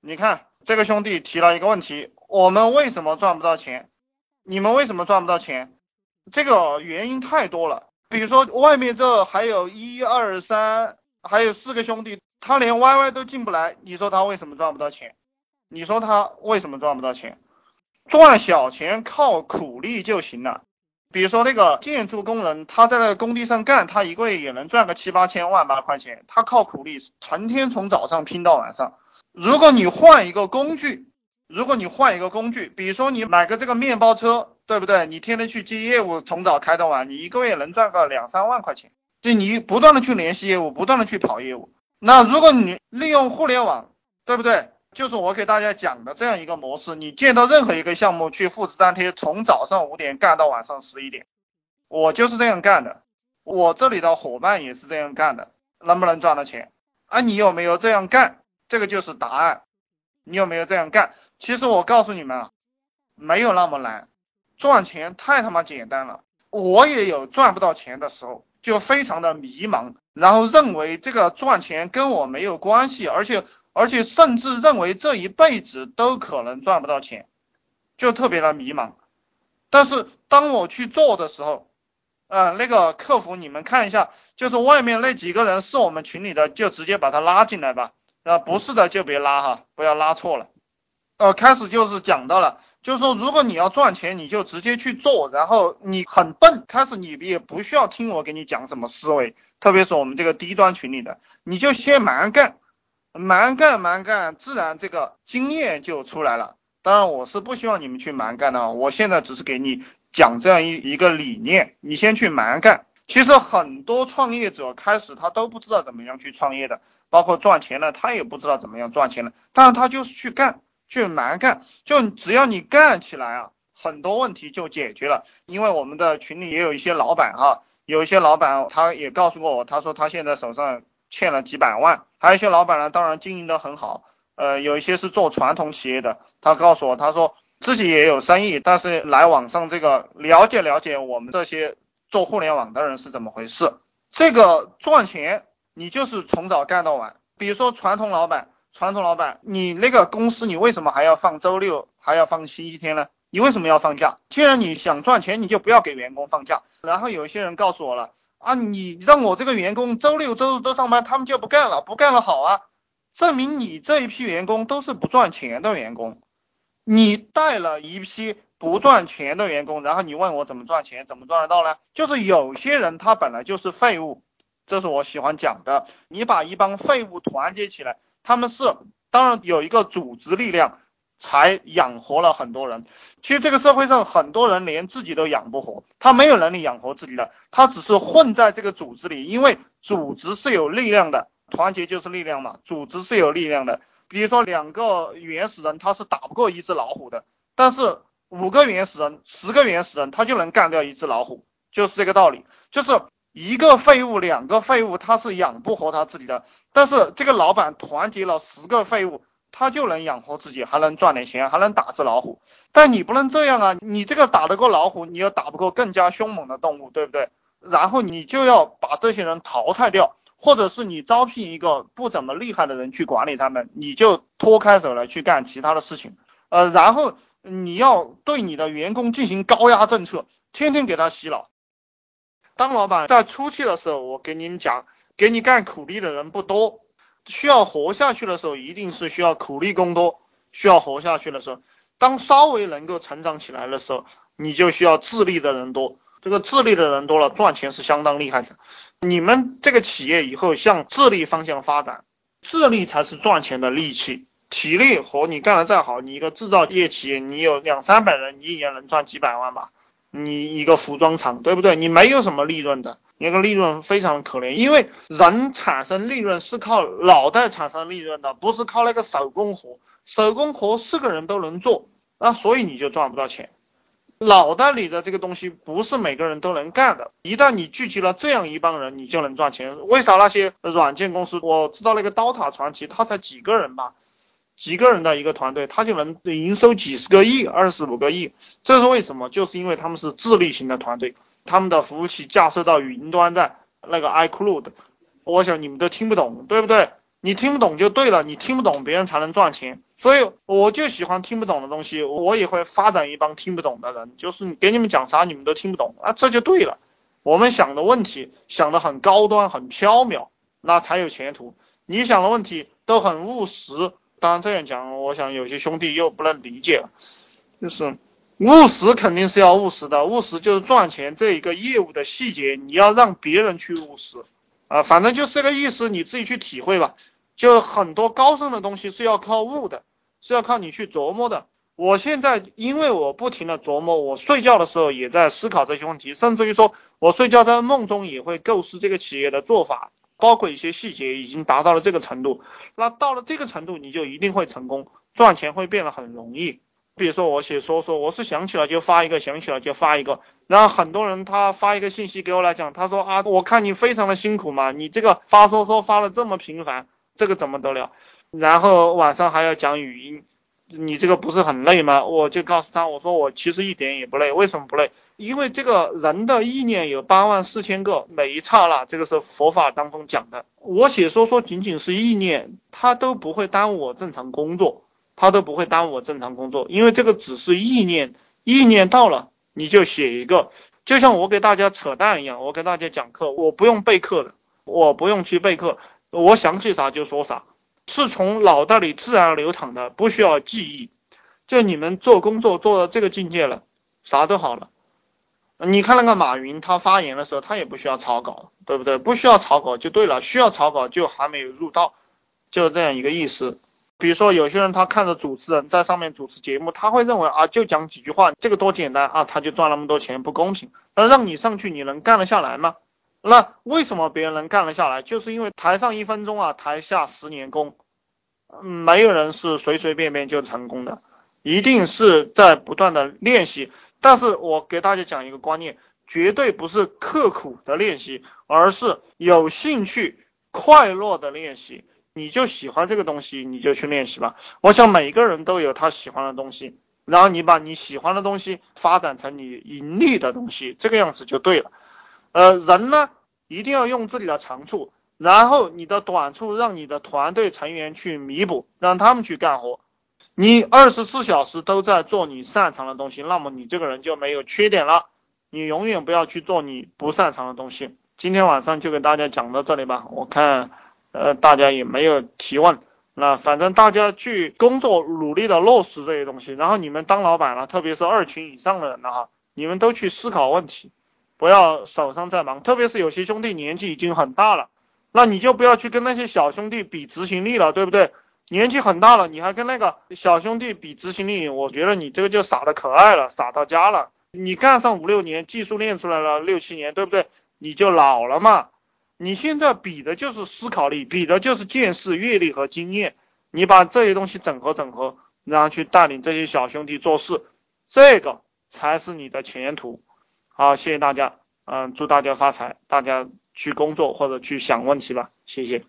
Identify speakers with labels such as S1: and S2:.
S1: 你看这个兄弟提了一个问题，我们为什么赚不到钱？你们为什么赚不到钱？这个原因太多了。比如说外面这还有一二三，还有四个兄弟，他连 YY 都进不来，你说他为什么赚不到钱？你说他为什么赚不到钱？赚小钱靠苦力就行了。比如说那个建筑工人，他在那个工地上干，他一个月也能赚个七八千万八块钱，他靠苦力，成天从早上拼到晚上。如果你换一个工具，如果你换一个工具，比如说你买个这个面包车，对不对？你天天去接业务，从早开到晚，你一个月能赚个两三万块钱。就你不断的去联系业务，不断的去跑业务。那如果你利用互联网，对不对？就是我给大家讲的这样一个模式，你见到任何一个项目去复制粘贴，从早上五点干到晚上十一点，我就是这样干的，我这里的伙伴也是这样干的，能不能赚到钱？啊，你有没有这样干？这个就是答案。你有没有这样干？其实我告诉你们啊，没有那么难，赚钱太他妈简单了。我也有赚不到钱的时候，就非常的迷茫，然后认为这个赚钱跟我没有关系，而且。而且甚至认为这一辈子都可能赚不到钱，就特别的迷茫。但是当我去做的时候，呃，那个客服你们看一下，就是外面那几个人是我们群里的，就直接把他拉进来吧。呃，不是的就别拉哈，不要拉错了。呃，开始就是讲到了，就是说如果你要赚钱，你就直接去做，然后你很笨，开始你也不需要听我给你讲什么思维，特别是我们这个低端群里的，你就先蛮干。蛮干蛮干，自然这个经验就出来了。当然，我是不希望你们去蛮干的。我现在只是给你讲这样一一个理念，你先去蛮干。其实很多创业者开始他都不知道怎么样去创业的，包括赚钱了，他也不知道怎么样赚钱了。但是他就是去干，去蛮干，就只要你干起来啊，很多问题就解决了。因为我们的群里也有一些老板哈，有一些老板他也告诉过我，他说他现在手上。欠了几百万，还有一些老板呢，当然经营的很好，呃，有一些是做传统企业的，他告诉我，他说自己也有生意，但是来网上这个了解了解我们这些做互联网的人是怎么回事。这个赚钱，你就是从早干到晚。比如说传统老板，传统老板，你那个公司你为什么还要放周六，还要放星期天呢？你为什么要放假？既然你想赚钱，你就不要给员工放假。然后有一些人告诉我了。啊，你让我这个员工周六周日都上班，他们就不干了，不干了好啊，证明你这一批员工都是不赚钱的员工，你带了一批不赚钱的员工，然后你问我怎么赚钱，怎么赚得到呢？就是有些人他本来就是废物，这是我喜欢讲的，你把一帮废物团结起来，他们是当然有一个组织力量。才养活了很多人。其实这个社会上很多人连自己都养不活，他没有能力养活自己的，他只是混在这个组织里。因为组织是有力量的，团结就是力量嘛。组织是有力量的。比如说两个原始人他是打不过一只老虎的，但是五个原始人、十个原始人他就能干掉一只老虎，就是这个道理。就是一个废物、两个废物他是养不活他自己的，但是这个老板团结了十个废物。他就能养活自己，还能赚点钱，还能打只老虎。但你不能这样啊！你这个打得过老虎，你又打不过更加凶猛的动物，对不对？然后你就要把这些人淘汰掉，或者是你招聘一个不怎么厉害的人去管理他们，你就脱开手来去干其他的事情。呃，然后你要对你的员工进行高压政策，天天给他洗脑。当老板在初期的时候，我给你们讲，给你干苦力的人不多。需要活下去的时候，一定是需要苦力工多。需要活下去的时候，当稍微能够成长起来的时候，你就需要自立的人多。这个自立的人多了，赚钱是相当厉害的。你们这个企业以后向自立方向发展，自立才是赚钱的利器。体力活你干的再好，你一个制造业企业，你有两三百人，你一年能赚几百万吧？你一个服装厂，对不对？你没有什么利润的。那个利润非常可怜，因为人产生利润是靠脑袋产生利润的，不是靠那个手工活。手工活是个人都能做，那所以你就赚不到钱。脑袋里的这个东西不是每个人都能干的。一旦你聚集了这样一帮人，你就能赚钱。为啥那些软件公司？我知道那个刀塔传奇，他才几个人吧，几个人的一个团队，他就能营收几十个亿、二十五个亿。这是为什么？就是因为他们是智力型的团队。他们的服务器架设到云端，在那个 iCloud，我想你们都听不懂，对不对？你听不懂就对了，你听不懂别人才能赚钱。所以我就喜欢听不懂的东西，我也会发展一帮听不懂的人，就是给你们讲啥你们都听不懂啊，这就对了。我们想的问题想的很高端很缥缈，那才有前途。你想的问题都很务实，当然这样讲，我想有些兄弟又不能理解，就是务实肯定是要务实的，务实就是赚钱这一个业务的细节，你要让别人去务实啊，反正就是这个意思，你自己去体会吧。就很多高深的东西是要靠悟的。是要靠你去琢磨的。我现在因为我不停的琢磨，我睡觉的时候也在思考这些问题，甚至于说我睡觉在梦中也会构思这个企业的做法，包括一些细节已经达到了这个程度。那到了这个程度，你就一定会成功，赚钱会变得很容易。比如说我写说说，我是想起来就发一个，想起来就发一个。然后很多人他发一个信息给我来讲，他说啊，我看你非常的辛苦嘛，你这个发说说发的这么频繁，这个怎么得了？然后晚上还要讲语音，你这个不是很累吗？我就告诉他，我说我其实一点也不累，为什么不累？因为这个人的意念有八万四千个，每一刹那，这个是佛法当中讲的。我写说说仅仅是意念，它都不会耽误我正常工作，它都不会耽误我正常工作，因为这个只是意念，意念到了你就写一个，就像我给大家扯淡一样，我给大家讲课，我不用备课的，我不用去备课，我想起啥就说啥。是从脑袋里自然流淌的，不需要记忆。就你们做工作做到这个境界了，啥都好了。你看那个马云，他发言的时候，他也不需要草稿，对不对？不需要草稿就对了，需要草稿就还没有入道，就这样一个意思。比如说有些人他看着主持人在上面主持节目，他会认为啊，就讲几句话，这个多简单啊，他就赚那么多钱，不公平。那让你上去，你能干得下来吗？那为什么别人能干得下来？就是因为台上一分钟啊，台下十年功。没有人是随随便便就成功的，一定是在不断的练习。但是我给大家讲一个观念，绝对不是刻苦的练习，而是有兴趣、快乐的练习。你就喜欢这个东西，你就去练习吧。我想每个人都有他喜欢的东西，然后你把你喜欢的东西发展成你盈利的东西，这个样子就对了。呃，人呢，一定要用自己的长处。然后你的短处让你的团队成员去弥补，让他们去干活。你二十四小时都在做你擅长的东西，那么你这个人就没有缺点了。你永远不要去做你不擅长的东西。今天晚上就给大家讲到这里吧。我看，呃，大家也没有提问。那反正大家去工作，努力的落实这些东西。然后你们当老板了，特别是二群以上的人了哈，你们都去思考问题，不要手上在忙。特别是有些兄弟年纪已经很大了。那你就不要去跟那些小兄弟比执行力了，对不对？年纪很大了，你还跟那个小兄弟比执行力，我觉得你这个就傻的可爱了，傻到家了。你干上五六年，技术练出来了六七年，对不对？你就老了嘛。你现在比的就是思考力，比的就是见识、阅历和经验。你把这些东西整合整合，然后去带领这些小兄弟做事，这个才是你的前途。好，谢谢大家，嗯，祝大家发财，大家。去工作或者去想问题吧，谢谢。